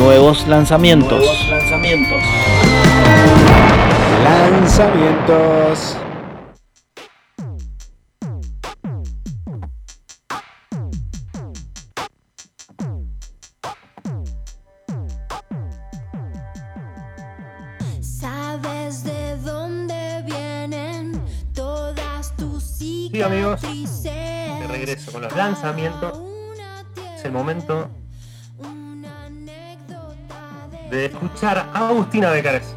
Nuevos lanzamientos. Nuevos lanzamientos. Lanzamientos. Sabes de dónde vienen todas tus Sí, amigos, de regreso con los lanzamientos. Es el momento de escuchar a Agustina Becares.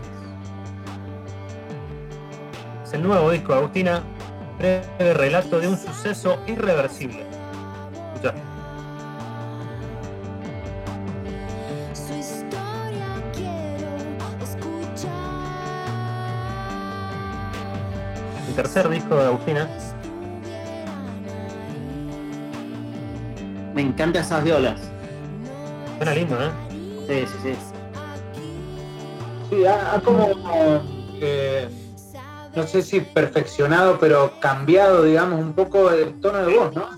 Es el nuevo disco de Agustina, breve relato de un suceso irreversible. Escucha. su historia quiero escuchar. El tercer disco de Agustina. Me encantan esas violas. Suena lindo, ¿eh? Sí, sí, sí. Sí, ha, ha como, eh, no sé si perfeccionado, pero cambiado, digamos, un poco el tono de voz, ¿no?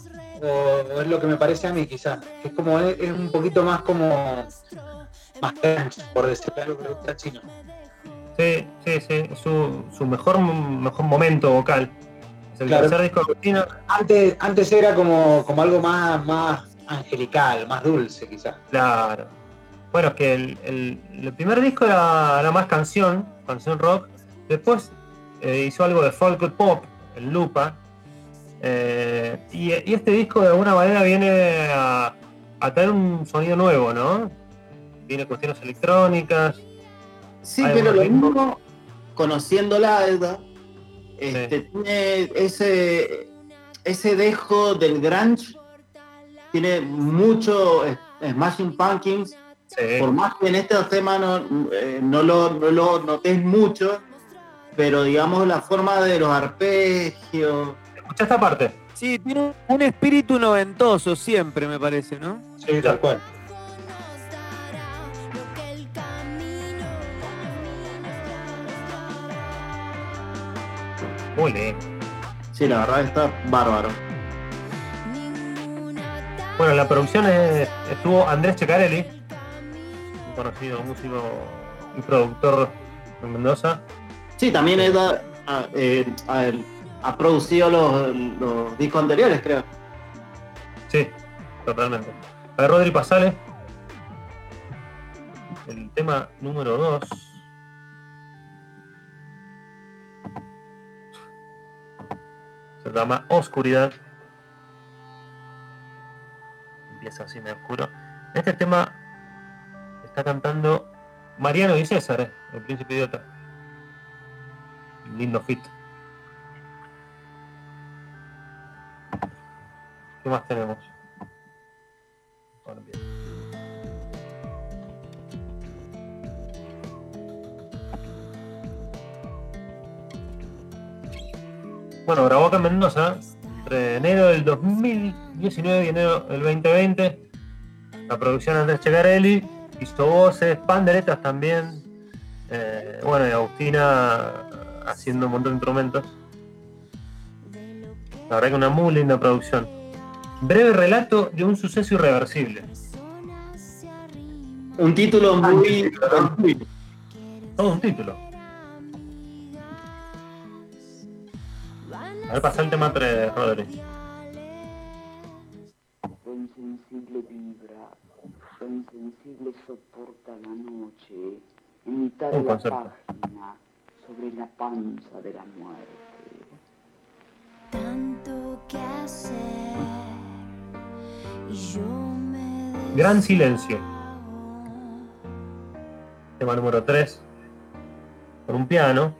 O, o es lo que me parece a mí, quizás. Es como, es, es un poquito más como, más crunch, por decirlo algo que le gusta chino. Sí, sí, sí. Su, su mejor, mejor momento vocal. Es el Claro. tercer disco de. Antes, antes era como, como algo más, más angelical, más dulce, quizás. Claro. Bueno, es que el, el- el primer disco era, era más canción, canción rock. Después eh, hizo algo de folk pop, el Lupa. Eh, y, y este disco de alguna manera viene a, a traer un sonido nuevo, ¿no? Tiene cuestiones electrónicas. Sí, pero lo ritmo. mismo, conociéndola, Edda, este, tiene ese, ese dejo del grunge, tiene mucho Smashing Pumpkins, Sí. por más que en estos temas no, eh, no, lo, no lo notes mucho, pero digamos la forma de los arpegios, Escucha esta parte. Sí, tiene un, espíritu noventoso siempre, me parece, ¿no? Sí, tal cual. Muy lindo. sí, la verdad está bárbaro. Bueno, en la producción estuvo Andrés Checarelli, conocido músico y productor en Mendoza. Sí, también eh, ha- ha producido los, los discos anteriores, creo. Sí, totalmente. A ver, Rodri Pasale. El tema número 2. Se llama Oscuridad. Empieza así medio oscuro. Este tema está cantando Mariano y César, eh, el príncipe idiota. Lindo fit. ¿Qué más tenemos? Bueno, grabó acá en Mendoza entre enero del 2019 y enero del 2020. La producción Andrés Checarelli hizo voces, panderetas también. Eh, bueno, y Agustina haciendo un montón de instrumentos. La verdad que una muy linda producción. Breve relato de un suceso irreversible. Un título muy... muy- Todo un título. A ver, pasa el tema 3, Rodri. Soporta la noche, en mitad de la página, sobre la panza de la muerte. tanto que hacer y yo me Gran silencio. Tema número 3. Con un piano.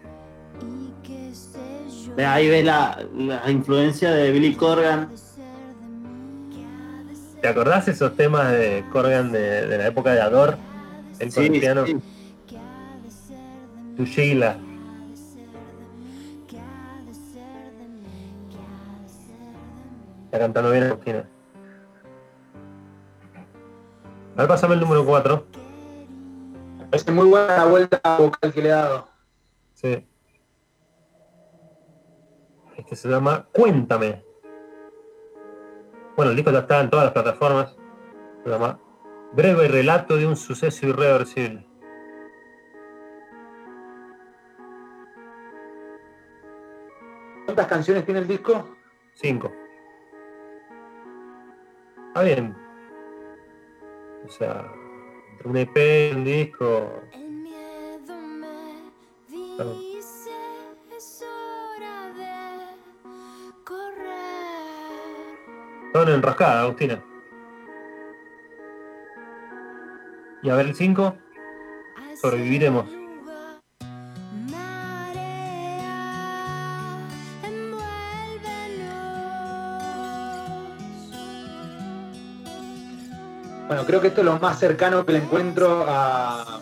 Ahí ves la, la influencia de Billy Corgan. ¿Te acordás esos temas de Corgan de, de la época de Ador? El piano. sí. mí Tu Sheila. Está cantando bien Agustina. A ver, pásame el número 4. Me parece muy buena la vuelta vocal que le he dado. Sí. Este se llama Cuéntame. Bueno, el disco ya está en todas las plataformas. Se llama Breve relato de un suceso irreversible. ¿Cuántas canciones tiene el disco? 5. Está bien. O sea, entre un EP un disco. El Son enroscadas, Agustina. Y a ver el 5. Sobreviviremos. Bueno, creo que esto es lo más cercano que le encuentro a,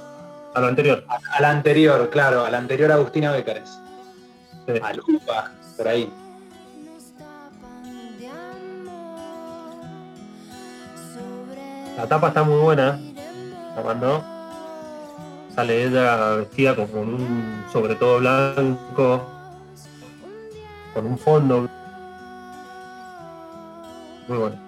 A lo anterior. a- a la anterior, claro, a la anterior Agustina Bécares. Sí. A Lupa, por ahí. La tapa está muy buena. La mandó. Sale ella vestida como con un sobre todo blanco. Con un fondo. Muy bueno.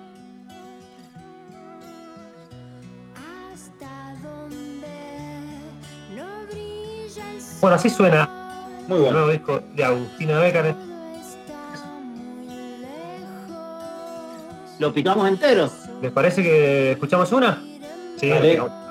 Bueno, así suena Muy el bueno. nuevo disco de Agustina lejos. ¿Lo picamos entero? ¿Les parece que escuchamos una? Sí, picamos.